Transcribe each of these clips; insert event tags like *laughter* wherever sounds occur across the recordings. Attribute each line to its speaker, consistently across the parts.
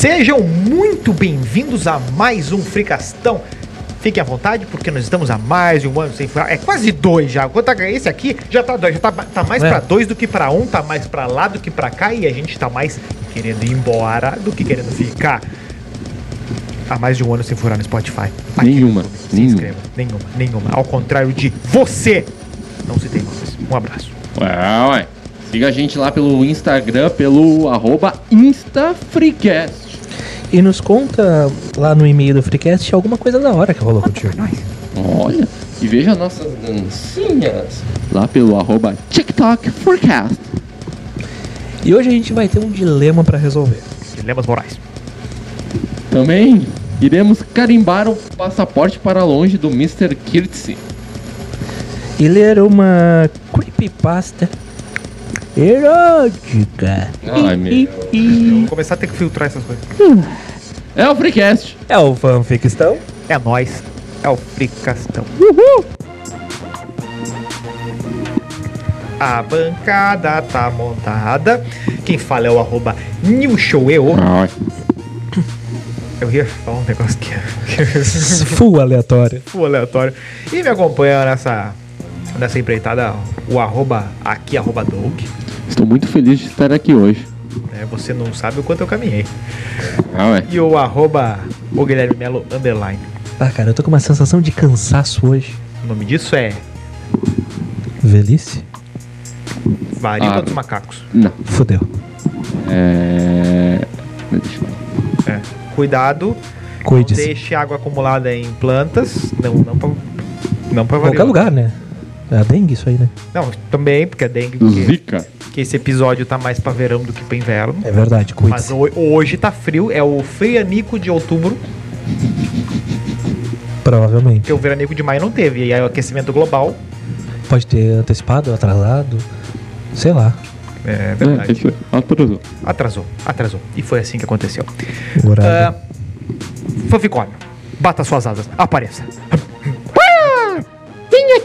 Speaker 1: Sejam muito bem-vindos a mais um Fricastão. Fiquem à vontade, porque nós estamos há mais de um ano sem furar. É quase dois já. A esse aqui já tá dois, já tá, tá mais
Speaker 2: É.
Speaker 1: pra dois do que pra um, tá mais pra lá do que pra cá, e a gente tá mais querendo ir embora do que querendo ficar. Há mais de um ano sem furar no Spotify. Aqui
Speaker 3: Nenhuma, nenhuma.
Speaker 1: inscreva. Nenhuma, nenhuma. Ao contrário de você. Não se tem nomes. Um abraço.
Speaker 3: Ué, ué. Siga a gente lá pelo Instagram, pelo arroba InstaFreecast.
Speaker 2: E nos conta lá no e-mail do Freecast alguma coisa da hora que rolou contigo.
Speaker 3: Olha, e veja nossas dancinhas lá pelo arroba TikTok Forecast.
Speaker 2: E hoje a gente vai ter um dilema pra resolver.
Speaker 1: Dilemas morais.
Speaker 3: Também iremos carimbar o passaporte para longe do Mr. Kirtzy.
Speaker 2: E ler uma creepypasta erótica.
Speaker 3: Ai, meu.
Speaker 1: Vou começar a ter que filtrar essas coisas.
Speaker 3: É o Freecast.
Speaker 2: É o fanficstão?
Speaker 1: É nóis. É o Fricastão. A bancada tá montada. Quem fala é o arroba newshoweo.
Speaker 3: Ai,
Speaker 1: Eu ia falar um negócio que é
Speaker 2: Full aleatório.
Speaker 1: full aleatório. E me acompanha nessa, nessa empreitada o arroba aqui, arroba Doug.
Speaker 3: Estou muito feliz de estar aqui hoje.
Speaker 1: né? Você não sabe o quanto eu caminhei.
Speaker 3: Ah, ué.
Speaker 1: E o arroba o Guilherme Melo underline.
Speaker 2: Ah, cara, eu tô com uma sensação de cansaço hoje.
Speaker 1: O nome disso é
Speaker 2: Velhice?
Speaker 1: Varíola
Speaker 3: Ah.
Speaker 1: dos Macacos.
Speaker 3: Não.
Speaker 2: Fudeu.
Speaker 3: É.
Speaker 1: É. Cuidado, não deixe água acumulada em plantas. Não, não pra, não pra
Speaker 2: Em qualquer lugar, né? É a dengue isso aí, né?
Speaker 1: Não, também, porque é dengue, porque,
Speaker 3: Zica.
Speaker 1: que esse episódio tá mais pra verão do que pra inverno.
Speaker 2: É verdade,
Speaker 1: Mas
Speaker 2: cuide-se.
Speaker 1: ho- hoje tá frio, é o frianico de outubro,
Speaker 2: Provavelmente.
Speaker 1: porque o veranico de maio não teve. E aí o aquecimento global,
Speaker 2: Pode ter antecipado, atrasado. Sei lá.
Speaker 1: é
Speaker 3: É,
Speaker 1: verdade,
Speaker 3: aí. Atrasou.
Speaker 1: atrasou, atrasou. E foi assim que aconteceu. Fanficórnio, bata suas asas, apareça.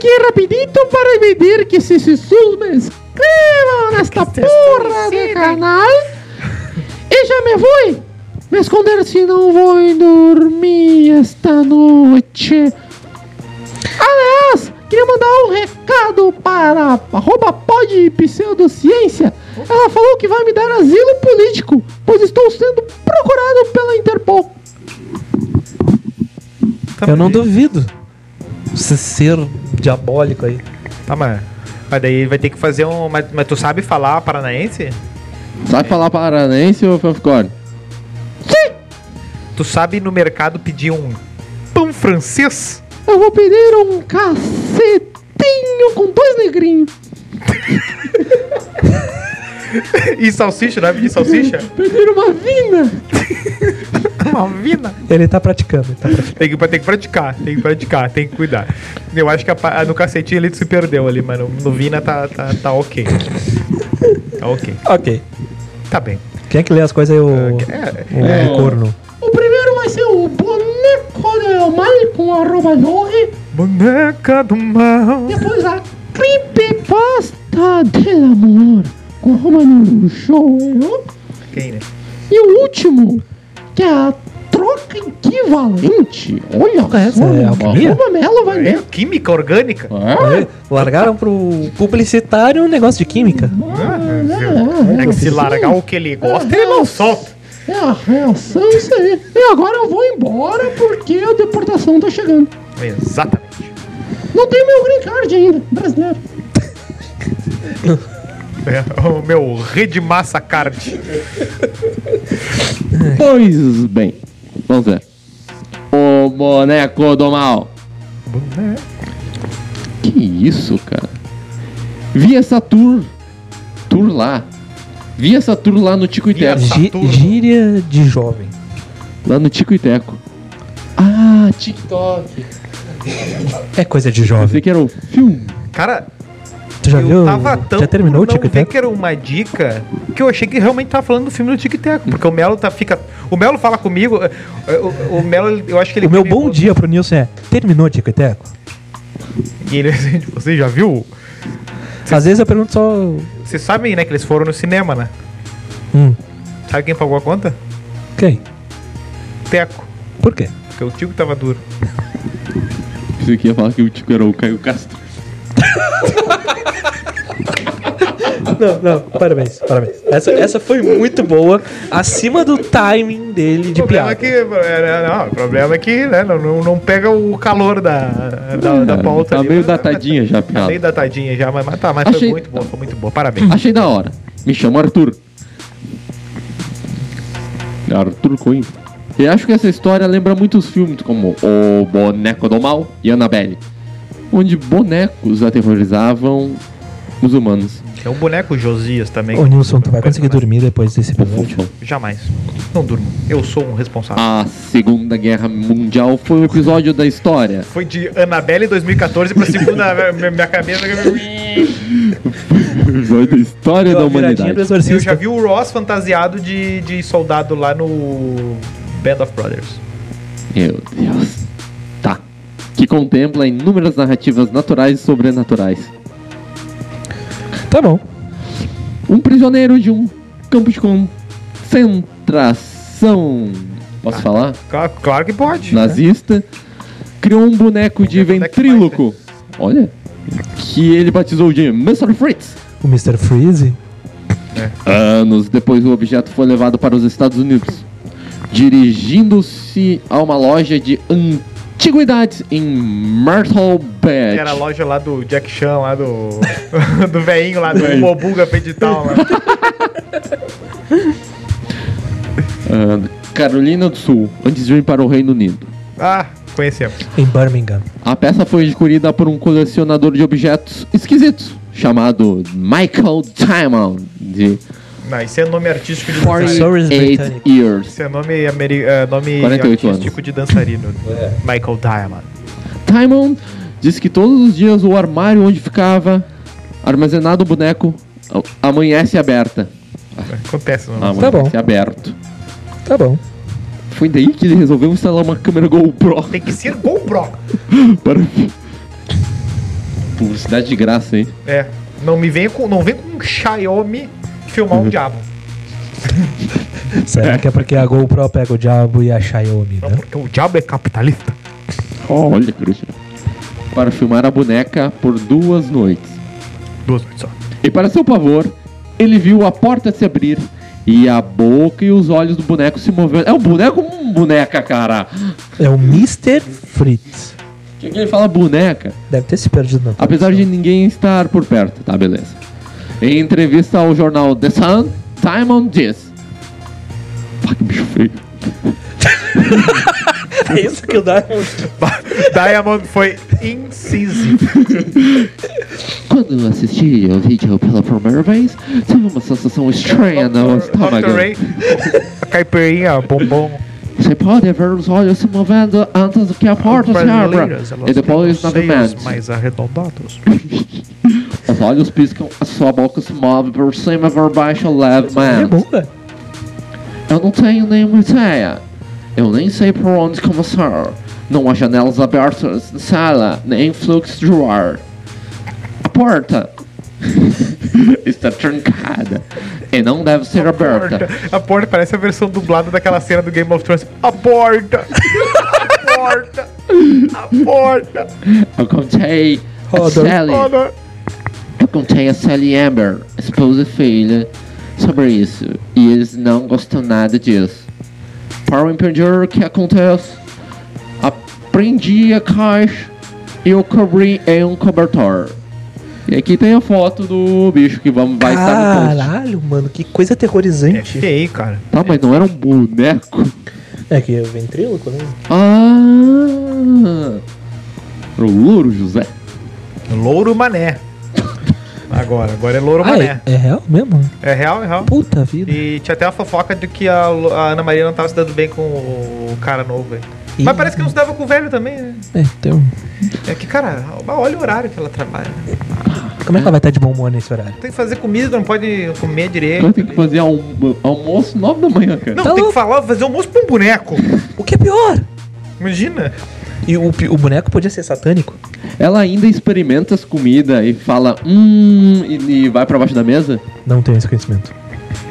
Speaker 4: Aqui rapidito para pedir que se sussurros me inscrevam nesta porra de canal. E já me vou me esconder se não vou dormir esta noite. Aliás, queria mandar um recado para arroba pod pseudociência. Ela falou que vai me dar asilo político, pois estou sendo procurado pela Interpol.
Speaker 2: eu não duvido. Você ser diabólico aí.
Speaker 1: Tá, mas, mas daí vai ter que fazer um. Mas, mas tu sabe falar paranaense?
Speaker 3: Sabe falar paranense ou fanficórnio?
Speaker 1: Tu sabe no mercado pedir um pão francês?
Speaker 4: Eu vou pedir um cacetinho com dois negrinhos. *laughs*
Speaker 1: E salsicha, não é pedir salsicha?
Speaker 4: Pedir uma vina. *laughs* *laughs*
Speaker 1: Uma vina.
Speaker 2: Ele tá praticando, ele tá praticando.
Speaker 1: Tem que, tem que praticar, tem que praticar, tem que cuidar. Eu acho que a pa- no cacetinho ele se perdeu ali, mano. No Vina tá, tá, tá ok. Tá ok.
Speaker 2: Ok.
Speaker 1: Tá bem.
Speaker 2: Quem é que lê as coisas aí? O,
Speaker 1: É,
Speaker 2: o
Speaker 3: é.
Speaker 2: corno.
Speaker 4: O primeiro vai ser o boneco del mal com arroba Jorge.
Speaker 1: boneca do mal.
Speaker 4: Depois a creepypasta del amor com arroba no show.
Speaker 1: Quem, né?
Speaker 4: E o último, que é a troca equivalente. Olha
Speaker 2: é essa?
Speaker 4: só,
Speaker 2: É alquimia?
Speaker 4: Melo vai
Speaker 1: É,
Speaker 4: ler.
Speaker 1: química orgânica?
Speaker 3: Ah,
Speaker 2: Largaram pro publicitário um negócio de química.
Speaker 1: Ah, É que se largar o que ele gosta, ele não solta.
Speaker 4: É a reação, isso aí. E agora eu vou embora porque a deportação tá chegando.
Speaker 1: Exatamente.
Speaker 4: Não tem meu green card ainda, brasileiro. *laughs*
Speaker 1: É, o meu Rede Massa Card.
Speaker 3: Pois bem, vamos ver. O boneco do mal. Que isso, cara? Vi essa tour. Tour lá. Vi essa tour lá no Tico e Teco.
Speaker 2: gíria de jovem.
Speaker 3: Lá no Tico e Teco. Ah, TikTok.
Speaker 2: É coisa de
Speaker 3: Eu
Speaker 2: jovem.
Speaker 3: sei que era o filme.
Speaker 1: Cara,
Speaker 2: Tu já
Speaker 1: eu
Speaker 2: viu?
Speaker 1: tava tão
Speaker 2: Já terminou o e
Speaker 1: que era uma dica que eu achei que realmente tava falando do filme do Tic e Teco. Porque o Melo tá, fica. O Melo fala comigo. eh, O, o Melo, eu acho que ele.
Speaker 2: O meu
Speaker 1: me-
Speaker 2: bom dia pro Nilson é: terminou Tico e Teco?
Speaker 1: E ele *laughs* você já viu?
Speaker 2: Às vezes eu pergunto só.
Speaker 1: Vocês sabem, né, que eles foram no cinema, né?
Speaker 2: Hum,
Speaker 1: Sabe quem pagou a conta?
Speaker 2: Quem?
Speaker 1: Teco.
Speaker 2: Por quê?
Speaker 1: Porque o Tico tava duro.
Speaker 3: Você que ia falar que o Tico era o Caio Castro. *laughs*
Speaker 2: Não, não, parabéns, parabéns. Essa, essa foi muito boa, acima do timing dele de
Speaker 1: problema
Speaker 2: piada.
Speaker 1: é que. é, Não, o problema é que né, não, não, pega o calor da, da, da pauta.
Speaker 3: tá
Speaker 1: ali,
Speaker 3: meio
Speaker 1: mas-
Speaker 3: datadinha já a
Speaker 1: Tá
Speaker 3: piada.
Speaker 1: meio datadinha já, mas, mas tá, mas
Speaker 3: Achei-
Speaker 1: foi muito boa, foi muito boa. Parabéns.
Speaker 3: Achei da hora. Me chamo Arthur. Arthur Coimbra. E acho que essa história lembra muitos filmes como O Boneco do Mal e Annabelle, onde bonecos aterrorizavam os humanos.
Speaker 1: É um boneco Josias também.
Speaker 2: Ô Nilson, tu vai conseguir
Speaker 1: mais-
Speaker 2: dormir depois desse episódio?
Speaker 1: Jamais. Não durmo. Eu sou um responsável.
Speaker 3: A Segunda Guerra Mundial foi um episódio da história.
Speaker 1: Foi de Annabelle 2014 pra segunda. *laughs* minha, minha cabeça. *laughs*
Speaker 3: Episódio da história da humanidade.
Speaker 1: Eu já vi o Ross fantasiado de, de soldado lá no Band of Brothers.
Speaker 3: Meu Deus. Tá. Que contempla inúmeras narrativas naturais e sobrenaturais.
Speaker 2: Tá bom.
Speaker 3: Um prisioneiro de um campo de concentração. Posso falar?
Speaker 1: Claro, claro que pode.
Speaker 3: Nazista. Criou um boneco de ventríloco. Olha. Que ele batizou de Mr. Fritz.
Speaker 2: O Mr. Freeze.
Speaker 3: Anos depois, o objeto foi levado para os Estados Unidos, dirigindo-se a uma loja de antiguidades em Myrtle
Speaker 1: Que
Speaker 3: Beach.
Speaker 1: era a loja lá do Jack Chan, lá do. *laughs* do veinho lá, do. Mobuga Pedital lá. *laughs*
Speaker 3: Ah, Carolina do Sul, antes de vir para o Reino Unido.
Speaker 1: Ah, conhecemos.
Speaker 2: Em Birmingham.
Speaker 3: A peça foi adquirida por um colecionador de objetos esquisitos, chamado Michael Diamond, de
Speaker 1: Não, isso é nome artístico de dançarino.
Speaker 2: Sorry.
Speaker 3: 48
Speaker 2: britânico.
Speaker 3: years.
Speaker 1: Isso é nome, ameri... é, nome
Speaker 3: 48
Speaker 1: artístico de dançarino. Michael Diamond.
Speaker 3: Diamond disse que todos os dias o armário onde ficava armazenado o boneco amanhece aberta.
Speaker 1: Acontece, não.
Speaker 3: Amanhece
Speaker 2: Tá bom.
Speaker 3: aberto.
Speaker 2: Tá bom.
Speaker 3: Foi daí que ele resolveu instalar uma câmera GoPro
Speaker 1: Tem que ser GoPro. *laughs*
Speaker 3: para publicidade de graça, hein?
Speaker 1: É. Não me vem com. Não vem com um Xiaomi filmar
Speaker 3: Uhum.
Speaker 1: um diabo. *laughs*
Speaker 2: Será que é porque a GoPro pega o diabo e a Xiaomi, né?
Speaker 1: porque o diabo é capitalista.
Speaker 3: Olha, Cristian. Para filmar a boneca por duas noites.
Speaker 1: Duas vezes só.
Speaker 3: E para seu pavor, ele viu a porta se abrir e a boca e os olhos do boneco se movendo. É um boneco ou um boneca, cara?
Speaker 2: É o Mr. Fritz.
Speaker 3: Que que ele fala boneca?
Speaker 2: Deve ter se perdido na
Speaker 3: Apesar de ninguém estar por perto, tá, beleza. Em entrevista ao jornal The Sun, Diamond diz: Pá, que bicho feio.
Speaker 2: É isso que o Diamond... *laughs*
Speaker 1: Diamond foi incisivo.
Speaker 3: Quando eu assisti ao vídeo pela primeira vez, tive uma sensação estranha no estômago.
Speaker 1: A caipirinha, bombom.
Speaker 3: Você pode ver os olhos se movendo antes que a porta se abra. E depois novamente.
Speaker 1: mais arredondados. *laughs*
Speaker 3: Os olhos piscam, a sua boca se move por cima e por baixo
Speaker 2: É
Speaker 3: levemente.
Speaker 2: boa.
Speaker 3: Eu não tenho nenhuma ideia. Eu nem sei por onde começar. Não há janelas abertas na sala, nem fluxo de ar. A porta *laughs* está trancada e não deve ser aberta.
Speaker 1: Porta. A porta parece a versão dublada daquela cena do Game of Thrones. A porta! *laughs* A porta! A porta!
Speaker 3: Eu contei a
Speaker 2: Roda.
Speaker 3: Sally.
Speaker 1: Roda.
Speaker 3: Eu contei a Sally Amber, esposa e filha, sobre isso. E eles não gostam nada disso. Para impedir o que acontece, aprendi a caixa e eu cobri em um cobertor. E aqui tem a foto do bicho que vamos, vai estar no post.
Speaker 2: Caralho, mano, que coisa
Speaker 1: É
Speaker 2: aterrorizante.
Speaker 1: feio, cara.
Speaker 3: Tá, mas não era um boneco?
Speaker 2: É que é o ventríloco, né?
Speaker 3: Ah! Era o louro José.
Speaker 1: Louro Mané. Agora, agora é Louro
Speaker 2: Ah,
Speaker 1: Mané.
Speaker 2: é, é real mesmo?
Speaker 1: É real, é real.
Speaker 2: Puta vida.
Speaker 1: E tinha até uma fofoca de que a, a Ana Maria não tava se dando bem com o cara novo.
Speaker 2: Ih.
Speaker 1: Mas parece que não se dava com o velho também, né?
Speaker 2: É, tem um...
Speaker 1: É que, cara, olha o horário que ela trabalha.
Speaker 2: Como é que ela vai estar de bom humor nesse horário?
Speaker 1: Tem que fazer comida, não pode comer direito.
Speaker 3: Então tem que fazer almo almoço 9 da manhã, cara.
Speaker 1: Não,
Speaker 2: Tá
Speaker 1: tem que
Speaker 2: louco.
Speaker 1: falar, fazer almoço pra um boneco.
Speaker 2: O que é pior?
Speaker 1: Imagina.
Speaker 2: E o, o boneco podia ser satânico?
Speaker 3: Ela ainda experimenta as comidas e fala, hum, e, e vai pra baixo da mesa.
Speaker 2: Não tenho esse conhecimento.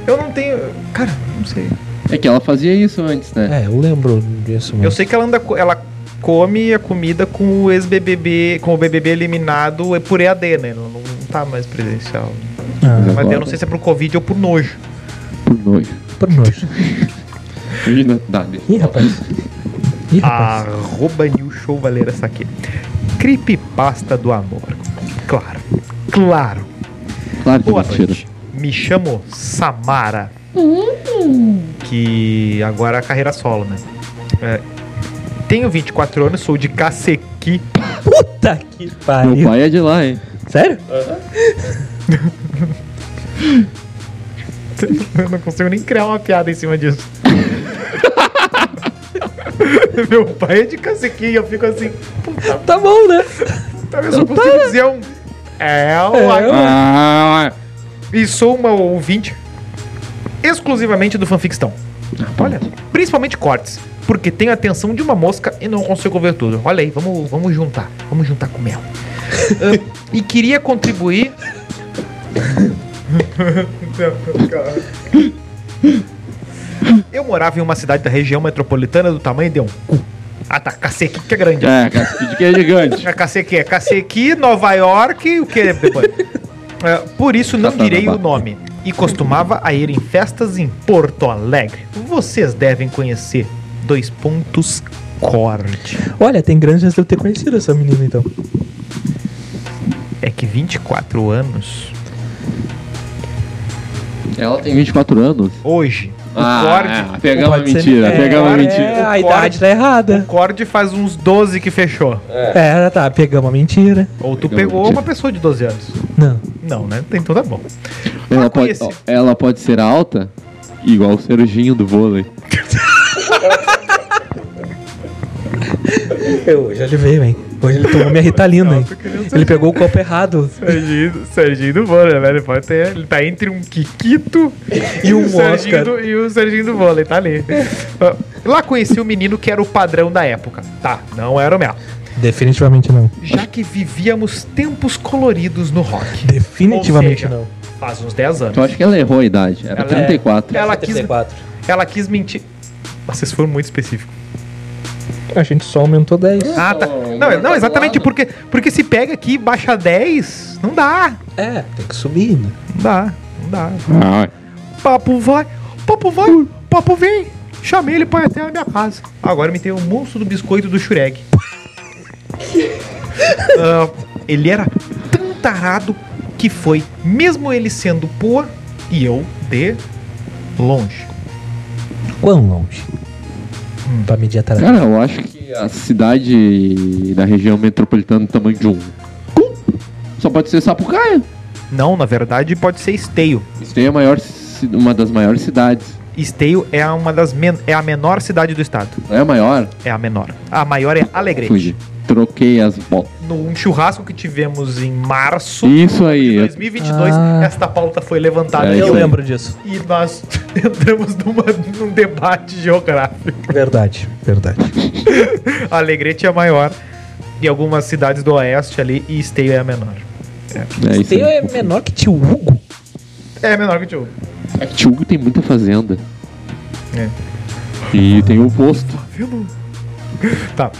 Speaker 1: Eu não tenho. Cara, não sei.
Speaker 3: É que ela fazia isso antes, né?
Speaker 2: É, eu lembro disso mesmo.
Speaker 1: Eu sei que ela anda. Ela come a comida com o ex-BBB, com o BBB eliminado é por EAD, né? Não, não tá mais presencial.
Speaker 2: Ah,
Speaker 1: Mas eu não sei se é pro Covid ou por nojo.
Speaker 3: Por nojo.
Speaker 2: por nojo. *laughs* Ih, rapaz. Ih.
Speaker 1: Arroba New Show Valeira Saque. Creepypasta do amor. Claro. Claro.
Speaker 3: Claro que é
Speaker 1: Boa
Speaker 3: mentira.
Speaker 1: noite. Me chamo Samara. Que agora é carreira solo, né? É, tenho 24 anos, sou de Cacequi.
Speaker 2: Puta que
Speaker 3: Meu
Speaker 2: pariu.
Speaker 3: pai é de lá, hein?
Speaker 2: Sério? *laughs*
Speaker 1: Eu não consigo nem criar uma piada em cima disso. *laughs* Meu pai é de Cacequi e eu fico assim. Puta,
Speaker 2: Tá bom, né?
Speaker 1: eu só consigo dizer um. É, uma-
Speaker 3: Ah,
Speaker 1: E sou uma ouvinte exclusivamente do fanfictão. Olha, principalmente cortes. Porque tenho a atenção de uma mosca e não consigo ver tudo. Olha aí, vamos, vamos juntar. Vamos juntar com mel. *laughs* Ah, e queria contribuir. *laughs* Eu morava em uma cidade da região metropolitana do tamanho de um cu. Ah tá, Cacequi que é grande.
Speaker 3: é, casquinha que é gigante.
Speaker 1: É Cacequi, é Cacequi, Nova York, o que depois? É, por isso não direi o nome. E costumava a ir em festas em Porto Alegre. Vocês devem conhecer. Dois pontos corte.
Speaker 2: Olha, tem grande chance de eu ter conhecido essa menina, então.
Speaker 1: É que 24 anos.
Speaker 3: Ela tem 24 anos.
Speaker 1: Hoje,
Speaker 3: Ah,
Speaker 1: Cord.
Speaker 3: é, pegamos a mentira,
Speaker 2: é,
Speaker 3: pegamos a
Speaker 2: é,
Speaker 3: mentira.
Speaker 2: a
Speaker 1: O
Speaker 2: idade tá
Speaker 1: O
Speaker 2: errada.
Speaker 1: Cord faz uns 12 que fechou.
Speaker 2: É, tá, pegamos a mentira.
Speaker 1: Ou tu
Speaker 3: Pegamos
Speaker 1: pegou
Speaker 3: mentira.
Speaker 1: uma pessoa de 12 anos.
Speaker 2: Não.
Speaker 1: Não, né? Então tá bom.
Speaker 3: Ela
Speaker 1: Ah,
Speaker 3: pode, ela pode ser alta, igual o Serginho do vôlei.
Speaker 2: Eu, hoje ele veio, hein? Hoje ele tomou minha ritalina, hein? Ele pegou o copo errado.
Speaker 1: Serginho, Serginho do vôlei, né? Ele pode ter. Ele tá entre um Kikito
Speaker 2: E um
Speaker 1: o Serginho
Speaker 2: Oscar.
Speaker 1: do, e o Serginho do vôlei, tá ali. Ah, Lá conheci o menino que era o padrão da época. Tá, não era o meu.
Speaker 2: Definitivamente não.
Speaker 1: Já que vivíamos tempos coloridos no rock.
Speaker 2: Definitivamente
Speaker 1: seja,
Speaker 2: não.
Speaker 1: Faz uns 10 anos.
Speaker 3: Eu acho que ela errou a idade. Era
Speaker 1: Ela é-
Speaker 3: 34.
Speaker 1: Ela quis,
Speaker 2: 34.
Speaker 1: ela quis mentir. Vocês foram muito específicos.
Speaker 2: A gente só aumentou 10.
Speaker 1: Ah, tá. Não, não exatamente porque, porque se pega aqui e baixa 10, não dá.
Speaker 2: É, tem que subir, né?
Speaker 1: Não dá, não dá.
Speaker 3: Ah,
Speaker 1: Papo vai, papo vai, papo vem. Chamei ele pra ir até a minha casa. Agora me tem o monstro do biscoito do Shureg. *laughs* Ah, ele era tão tarado que foi, mesmo ele sendo poa e eu de longe.
Speaker 2: Quão longe? Pra medir a tarefa.
Speaker 3: cara, eu acho que a cidade da região metropolitana do tamanho de um cu só pode ser Sapucaia.
Speaker 1: Não, na verdade pode ser Esteio.
Speaker 3: Aí é maior, uma das maiores cidades.
Speaker 1: Esteio é uma das men é a menor cidade do estado.
Speaker 3: Não é a maior?
Speaker 1: É a menor. A maior é Alegrete.
Speaker 3: Fugi. Troquei as bolas.
Speaker 1: Num churrasco que tivemos em março
Speaker 3: Isso
Speaker 1: de
Speaker 3: aí. eu-
Speaker 1: 2022,
Speaker 2: Ah.
Speaker 1: esta pauta foi levantada
Speaker 3: É,
Speaker 1: e
Speaker 2: Eu
Speaker 3: isso aí.
Speaker 2: lembro disso.
Speaker 1: E nós *laughs* entramos numa, num debate geográfico.
Speaker 2: Verdade, verdade. *laughs*
Speaker 1: Alegrete é a maior e algumas cidades do oeste ali e Esteio é a menor.
Speaker 3: É isso
Speaker 2: Teu
Speaker 3: aí.
Speaker 2: é menor que tio Hugo?
Speaker 1: É menor que o Tio.
Speaker 3: É que Tchugo tem muita fazenda.
Speaker 1: É.
Speaker 3: E tem o posto.
Speaker 1: Tá.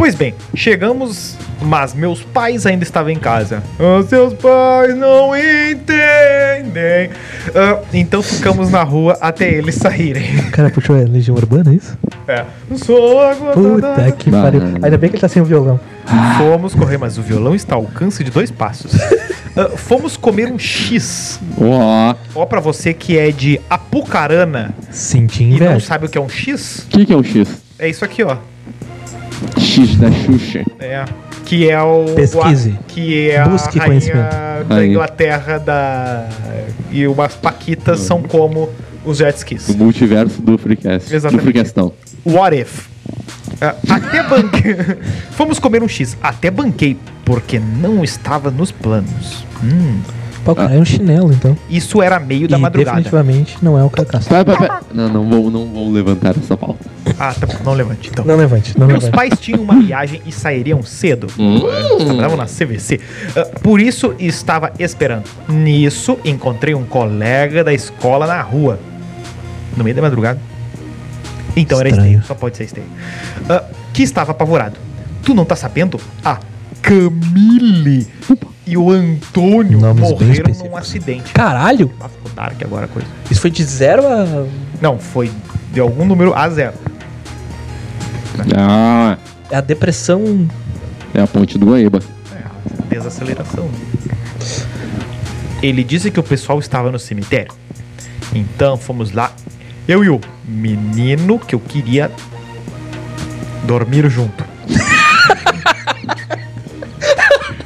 Speaker 1: Pois bem, chegamos, mas meus pais ainda estavam em casa. Os seus pais não entendem. Ah, então ficamos na rua até eles saírem.
Speaker 2: O cara puxou a Legião Urbana, é isso?
Speaker 1: É. Sou a gota
Speaker 2: Puta que pariu. Ainda bem que ele tá sem o violão.
Speaker 1: Fomos correr, mas o violão está ao alcance de dois passos. Ah, fomos comer um X.
Speaker 3: Ó,
Speaker 1: Ó, pra você que é de Apucarana
Speaker 2: Senti
Speaker 1: e não sabe o que é um X,
Speaker 3: o que, que é o X?
Speaker 1: é isso aqui, ó.
Speaker 3: X da Xuxa.
Speaker 1: É. Que é o.
Speaker 2: Pesquise.
Speaker 1: Que é
Speaker 2: Busque
Speaker 1: a rainha da
Speaker 3: Aí.
Speaker 1: Inglaterra da. E umas paquitas são como os jet skis.
Speaker 3: O multiverso do Freecast.
Speaker 1: Exatamente.
Speaker 3: Do Freecastão.
Speaker 1: What if? Ah, até banquei. *laughs* Fomos comer um X. Até banquei, porque não estava nos planos. Hum,
Speaker 2: O cara é um chinelo, então.
Speaker 1: isso era meio da
Speaker 2: e
Speaker 1: madrugada.
Speaker 2: definitivamente não é o Cacaço.
Speaker 3: Pera, pera, pera. Não, não vou, não vou levantar essa pauta.
Speaker 1: Ah, tá bom, não levante então.
Speaker 2: Não levante, não
Speaker 1: Meus
Speaker 2: levante.
Speaker 1: pais tinham uma viagem e sairiam cedo. Eles Trabalhavam na CVC. Ah, por isso estava esperando. Nisso, encontrei um colega da escola na rua. No meio da madrugada. Então era
Speaker 2: Estranho.
Speaker 1: esteio, só pode ser esteio. Ah, que estava apavorado. Tu não tá sabendo? A Camille e o Antônio
Speaker 2: Nomes
Speaker 1: morreram num acidente.
Speaker 2: Caralho!
Speaker 1: Ah, ficou dark agora a coisa.
Speaker 2: Isso foi de zero a.
Speaker 1: Não, foi de algum número a zero.
Speaker 3: Ah,
Speaker 2: É a depressão.
Speaker 3: é a ponte do Guaíba.
Speaker 1: É, desaceleração. Ele disse que o pessoal estava no cemitério. Então fomos lá. Eu e o menino que eu queria dormir junto.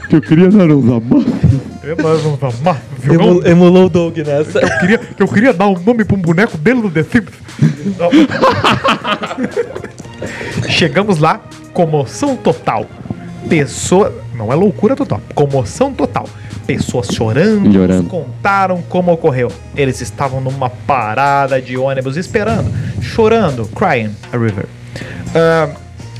Speaker 3: Que eu queria dar uns amassos.
Speaker 1: Eu, nós vamos amar, viu?
Speaker 2: Emu- emulou o Doug nessa.
Speaker 1: Eu queria, eu queria dar um nome pra um boneco dele no The Sims. Chegamos lá, comoção total. Pessoa. Não é loucura total, comoção total. Pessoas chorando,
Speaker 3: Chorando.
Speaker 1: nos contaram como ocorreu. Eles estavam numa parada de ônibus esperando, chorando, crying a river. Ah,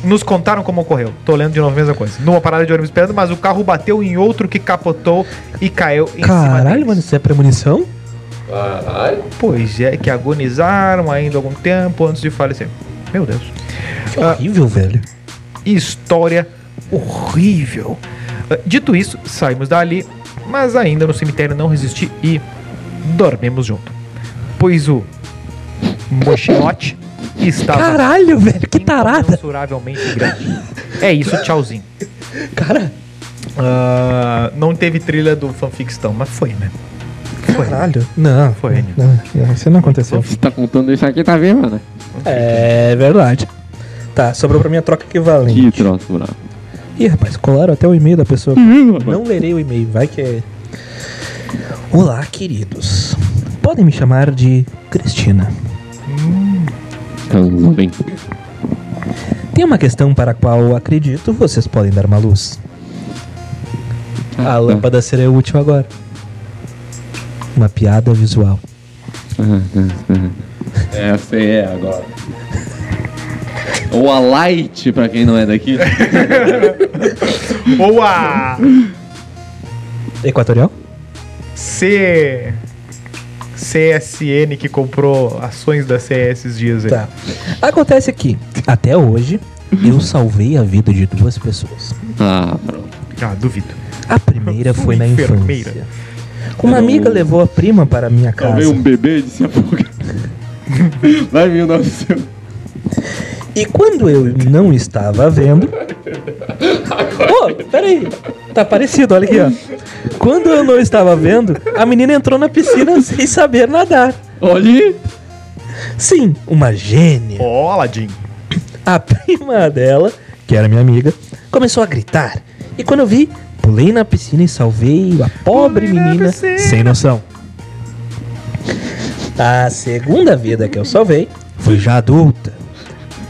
Speaker 1: nos contaram como ocorreu. Tô lendo de novo a mesma coisa. Numa parada de ônibus esperando, mas o carro bateu em outro que capotou e caiu em cima
Speaker 2: Caralho, mano, isso é premonição?
Speaker 1: Pois é, que agonizaram ainda algum tempo antes de falecer. Meu Deus.
Speaker 2: Que
Speaker 1: Ah.
Speaker 2: horrível, velho.
Speaker 1: História horrível. Ah, Dito isso, saímos dali, mas ainda no cemitério não resisti e dormimos junto. Pois o mochinote estava
Speaker 2: Caralho, velho, que tarada.
Speaker 1: incomensuravelmente grande. É isso, tchauzinho.
Speaker 2: Cara,
Speaker 1: Ah, não teve trilha do fanfictão, mas foi, né? Foi.
Speaker 2: caralho. Não,
Speaker 1: Foi, né?
Speaker 2: não, não, isso não aconteceu.
Speaker 3: Você tá contando isso aqui, tá vendo, né?
Speaker 2: É verdade. Tá, sobrou pra minha troca equivalente.
Speaker 3: Que troço bravo.
Speaker 2: Ih, rapaz, colaram até o e-mail da pessoa. Não lerei o e-mail, vai que é. Olá, queridos. Podem me chamar de Cristina.
Speaker 3: Então, bem.
Speaker 2: Tem uma questão para a qual acredito vocês podem dar uma luz. A lâmpada será útil agora. Uma piada visual. *laughs*
Speaker 3: Essa é agora. Ou a light, pra quem não é daqui. *laughs*
Speaker 1: Boa!
Speaker 2: Equatorial?
Speaker 1: C. CSN que comprou ações da CS esses dias aí.
Speaker 2: Tá. Acontece que, até hoje, eu salvei a vida de duas pessoas.
Speaker 3: Ah, pronto.
Speaker 1: Ah, duvido.
Speaker 2: A primeira foi na
Speaker 1: Enfermeira.
Speaker 2: infância. Uma amiga levou a prima para minha casa.
Speaker 3: Talvez um bebê de se afogar. *laughs* Vai vir o nosso.
Speaker 2: E quando eu não estava vendo. *laughs* Pô, peraí. Tá parecido, olha aqui, ó. Quando eu não estava vendo, a menina entrou na piscina *laughs* sem saber nadar.
Speaker 3: Olha.
Speaker 2: Sim, uma gênia.
Speaker 1: Ó, Aladdin.
Speaker 2: A prima dela, que era minha amiga, começou a gritar. E quando eu vi, pulei na piscina e salvei a pobre
Speaker 1: Pulei na
Speaker 2: menina sem noção. A segunda vida que eu salvei foi já adulta.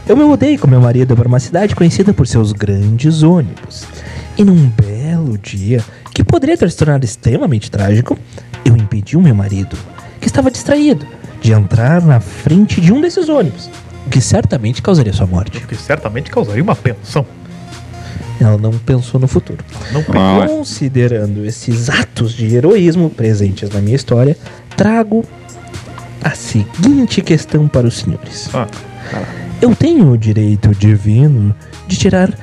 Speaker 2: Eu me mudei com meu marido para uma cidade conhecida por seus grandes ônibus. E num belo dia, que poderia ter se tornado extremamente trágico, eu impedi o meu marido, que estava distraído, de entrar na frente de um desses ônibus, o que certamente causaria sua morte.
Speaker 1: Que certamente causaria uma pensão.
Speaker 2: Ela não pensou no futuro.
Speaker 1: Não
Speaker 3: Ah.
Speaker 2: Considerando esses atos de heroísmo presentes na minha história, trago a seguinte questão para os senhores.
Speaker 1: Ah,
Speaker 2: Eu tenho o direito divino de tirar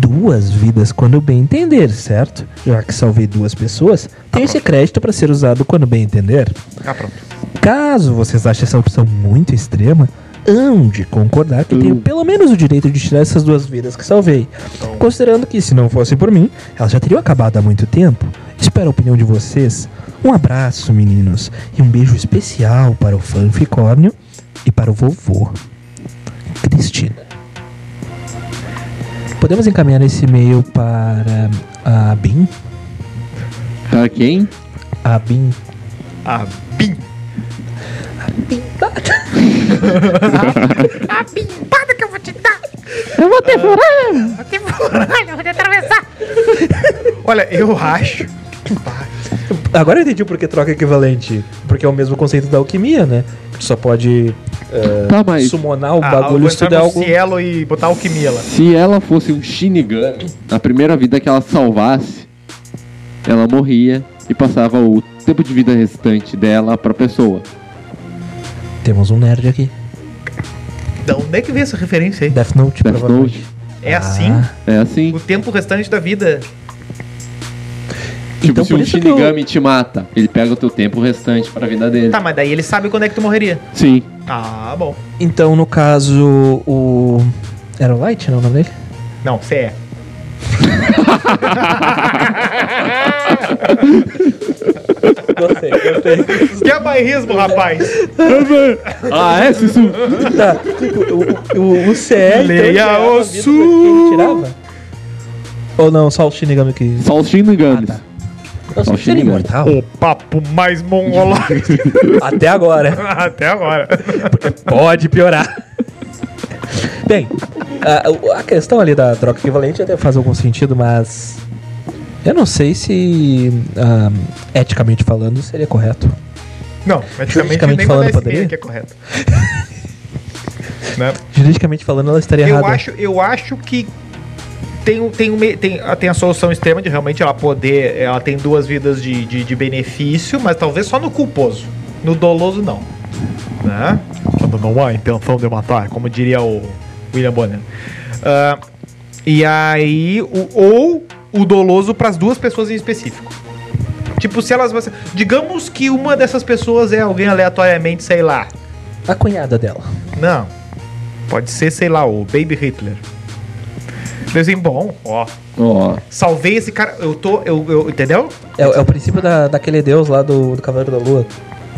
Speaker 2: duas vidas quando bem entender, certo? Já que salvei duas pessoas, tenho esse crédito para ser usado quando bem entender.
Speaker 1: ah, pronto.
Speaker 2: Caso vocês achem essa opção muito extrema, hão de concordar que tenho pelo menos o direito de tirar essas duas vidas que salvei. Considerando que, se não fosse por mim, elas já teriam acabado há muito tempo. Espero a opinião de vocês. Um abraço, meninos, e um beijo especial para o fanficórnio e para o vovô. Cristina. Podemos encaminhar esse e-mail para a Bin?
Speaker 3: Pra quem?
Speaker 2: A Bin.
Speaker 1: A BIM.
Speaker 5: A pimpada que eu vou te dar.
Speaker 4: Eu vou ter furado.
Speaker 5: Vou te furar, eu vou te atravessar.
Speaker 1: Olha, eu acho.
Speaker 2: Agora eu entendi por que troca equivalente. Porque é o mesmo conceito da alquimia, né? Tu só pode eh,
Speaker 3: Tá, mas-
Speaker 2: summonar o
Speaker 1: Ah,
Speaker 2: bagulho der
Speaker 1: no
Speaker 2: algo.
Speaker 1: cielo e botar alquimia lá.
Speaker 3: Se ela fosse um Shinigami, a primeira vida que ela salvasse, ela morria e passava o tempo de vida restante dela pra pessoa.
Speaker 2: Temos um nerd aqui.
Speaker 1: Da onde é que veio essa referência aí?
Speaker 2: Death Note,
Speaker 3: Death. Note.
Speaker 1: É assim?
Speaker 2: Ah.
Speaker 3: É assim.
Speaker 1: O tempo restante da vida.
Speaker 3: Tipo,
Speaker 2: Então,
Speaker 3: se um
Speaker 2: que eu-
Speaker 3: Shinigami te mata, ele pega o teu tempo restante pra vida dele.
Speaker 1: Tá, mas daí ele sabe quando é que tu morreria.
Speaker 3: Sim.
Speaker 1: Ah, bom.
Speaker 2: Então, no caso, o. Era o Light, não é o nome dele?
Speaker 1: Não, é. *laughs*
Speaker 2: Gostei, gostei.
Speaker 1: Que é bairrismo, rapaz.
Speaker 3: ah, é,
Speaker 2: tá, tipo, o, o, o CE.
Speaker 1: Leia
Speaker 2: tirava
Speaker 1: o
Speaker 2: a tirava? Ou não, só o Shinigami que.
Speaker 3: Só os Shinigamis.
Speaker 2: Ah, tá. Eu
Speaker 3: Só
Speaker 2: sou
Speaker 3: o Shinigami.
Speaker 2: imortal.
Speaker 1: O papo mais mongolóide *laughs*
Speaker 2: Até agora. *laughs*
Speaker 1: até agora.
Speaker 2: Pode piorar. Bem, a, a questão ali da troca equivalente até faz algum sentido, mas eu não sei se ah, eticamente falando seria correto.
Speaker 1: Não, praticamente
Speaker 2: Juridicamente
Speaker 1: nem
Speaker 2: falando,
Speaker 1: falando
Speaker 2: poderia?
Speaker 1: que é correto. *laughs* né?
Speaker 2: Juridicamente falando, ela estaria
Speaker 1: eu,
Speaker 2: errada.
Speaker 1: acho, eu acho que tem, tem, tem, tem a solução extrema de realmente ela poder. Ela tem duas vidas de, de, de benefício, mas talvez só no culposo. No doloso, não. Né? Quando não há intenção de matar, como diria o William Bonner. Ah, e aí, o, ou o doloso para as duas pessoas em específico. Tipo, se elas. Digamos que uma dessas pessoas é alguém aleatoriamente, sei lá,
Speaker 2: A cunhada dela.
Speaker 1: não. Pode ser, sei lá, o Baby Hitler. Desenho bom, ó.
Speaker 3: Ó,
Speaker 1: Salvei esse cara. Eu tô. Eu, eu- entendeu?
Speaker 2: É, é o princípio da, daquele deus lá do, do Cavaleiro da Lua.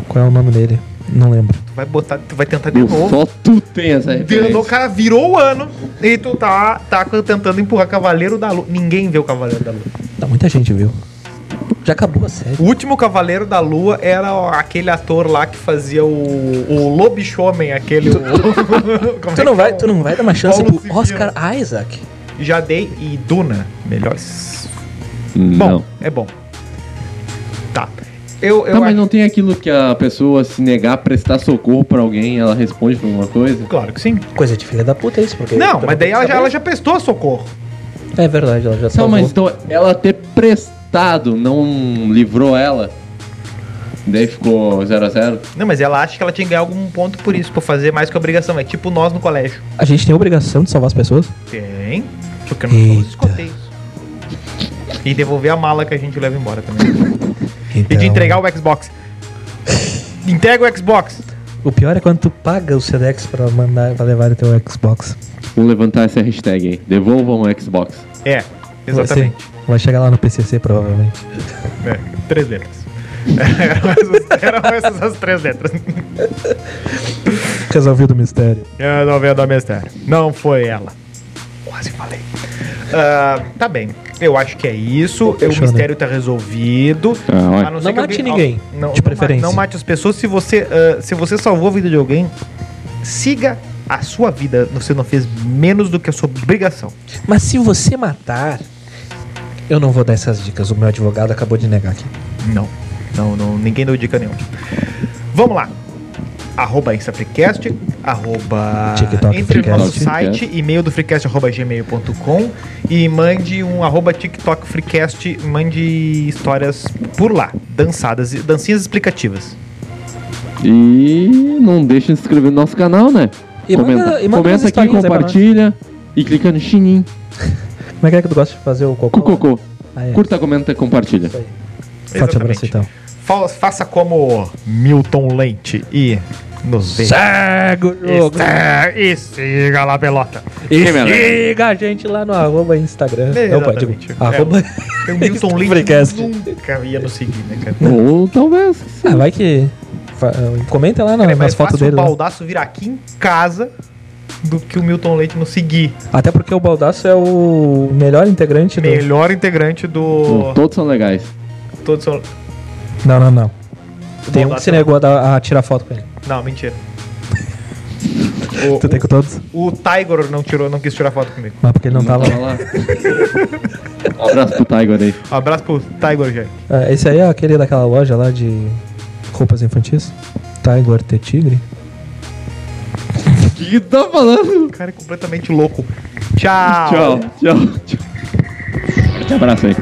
Speaker 2: Qual é o nome dele? Não lembro.
Speaker 1: Tu vai botar. Tu vai tentar de
Speaker 3: meu,
Speaker 1: novo.
Speaker 3: só tu tem essa
Speaker 1: Virou, o
Speaker 3: referência.
Speaker 1: cara virou o ano e tu tá, tá tentando empurrar Cavaleiro da Lua. Ninguém vê o Cavaleiro da Lua.
Speaker 2: Tá, muita gente viu. Já acabou a série.
Speaker 1: O último Cavaleiro da Lua era o- aquele ator lá que fazia o, o Lobisomem, aquele. o- *laughs* Como
Speaker 2: Tu
Speaker 1: é
Speaker 2: não vai,
Speaker 1: é o-
Speaker 2: tu não vai dar uma chance
Speaker 1: Paulo
Speaker 2: pro. Oscar Isaac.
Speaker 1: Já dei e Duna. Melhores.
Speaker 3: Não.
Speaker 1: Bom, é bom. Tá. Eu, eu
Speaker 3: Tá, mas
Speaker 1: acho-
Speaker 3: não tem aquilo que a pessoa se negar a prestar socorro pra alguém, ela responde pra alguma coisa?
Speaker 1: Claro que sim.
Speaker 2: Coisa de filha da puta isso, porque...
Speaker 1: Não, mas daí ela já, ela já prestou socorro.
Speaker 2: É verdade, ela já
Speaker 3: Não,
Speaker 2: salvou.
Speaker 3: mas então ela ter prestado não livrou ela? Daí ficou 0 a 0
Speaker 1: Não, mas ela acha que ela tinha que ganhar algum ponto por isso, por fazer mais que obrigação. É tipo nós no colégio.
Speaker 2: A gente tem obrigação de salvar as pessoas?
Speaker 1: Tem. Porque não somos
Speaker 2: Eita.
Speaker 1: escoteiros. E devolver a mala que a gente leva embora também. E
Speaker 2: Então,
Speaker 1: de entregar o Xbox. Entrega o Xbox.
Speaker 2: O pior é quando tu paga o Sedex pra, mandar, pra levar o teu Xbox.
Speaker 3: Vou levantar essa hashtag aí. Devolvam o Xbox.
Speaker 1: É, exatamente.
Speaker 2: Vai, vai chegar lá no PCC, provavelmente.
Speaker 1: É, três letras. Eram, essas, eram essas as três letras.
Speaker 2: Resolvido o mistério.
Speaker 1: Não vendo a mistério. Não foi ela. Quase falei. Ah, tá bem. Eu acho que é isso.
Speaker 2: Fechou,
Speaker 1: o mistério tá resolvido.
Speaker 3: Ah,
Speaker 2: Não
Speaker 1: que
Speaker 2: mate
Speaker 1: alguém-
Speaker 2: ninguém,
Speaker 1: Não, não
Speaker 2: de preferência.
Speaker 1: ma- Não mate as pessoas. Se você, ah, se você salvou a vida de alguém, siga a sua vida. Você não fez menos do que a sua obrigação.
Speaker 2: Mas se você matar... Eu não vou dar essas dicas, o meu advogado acabou de negar aqui.
Speaker 1: Não. Não, não ninguém deu dica nenhuma. Vamos lá. Arroba InstaFreecast, arroba
Speaker 2: TikTok
Speaker 1: entre no nosso
Speaker 3: Freecast.
Speaker 1: site, e-mail do freecast, arroba gmail.com e mande um arroba TikTok Freecast, mande histórias por lá, dançadas, dancinhas explicativas.
Speaker 3: E não deixa de se inscrever no nosso canal, né?
Speaker 2: E
Speaker 3: comenta
Speaker 2: manda- e manda
Speaker 3: comenta aqui, compartilha e clica no sininho.
Speaker 2: Como é que é que tu gosta de fazer o cocô?
Speaker 3: Cucocô.
Speaker 2: Ah, é.
Speaker 3: Curta, comenta e compartilha.
Speaker 2: Forte abraço, então.
Speaker 1: Fa- Faça como Milton Lente e nos veja.
Speaker 2: Segue o jogo.
Speaker 1: E siga lá, pelota.
Speaker 2: E siga a gente lá no arroba Instagram. Não, pode. Digo, Arroba... *laughs*
Speaker 1: O Milton Lente
Speaker 2: Freecast.
Speaker 1: nunca ia nos seguir, né, cara?
Speaker 3: Ou talvez.
Speaker 2: Ah, vai que... Comenta lá na-
Speaker 1: É
Speaker 2: nas fotos dele.
Speaker 1: o
Speaker 2: lá.
Speaker 1: baldaço vir aqui em casa do que o Milton Leite nos seguir.
Speaker 2: Até porque o Baldaço é o melhor integrante do...
Speaker 1: Melhor integrante do.
Speaker 3: Todos são legais.
Speaker 1: Todos são.
Speaker 2: Não, não, não. Tem um que se
Speaker 1: é-
Speaker 2: negou a, a tirar foto com ele.
Speaker 1: Não, mentira. *laughs* o,
Speaker 2: Tu tem com todos?
Speaker 1: o, Tiger não tirou, não quis tirar foto comigo.
Speaker 2: Mas porque ele não tava...
Speaker 3: lá. Um abraço pro Tiger aí.
Speaker 1: Um abraço pro Tiger, gente.
Speaker 2: Ah, esse aí é aquele daquela loja lá de roupas infantis? Tiger T Tigre?
Speaker 3: O que, que tu tá falando?
Speaker 1: O cara é completamente louco. Tchau.
Speaker 3: Tchau, tchau, tchau. Te abraço aí.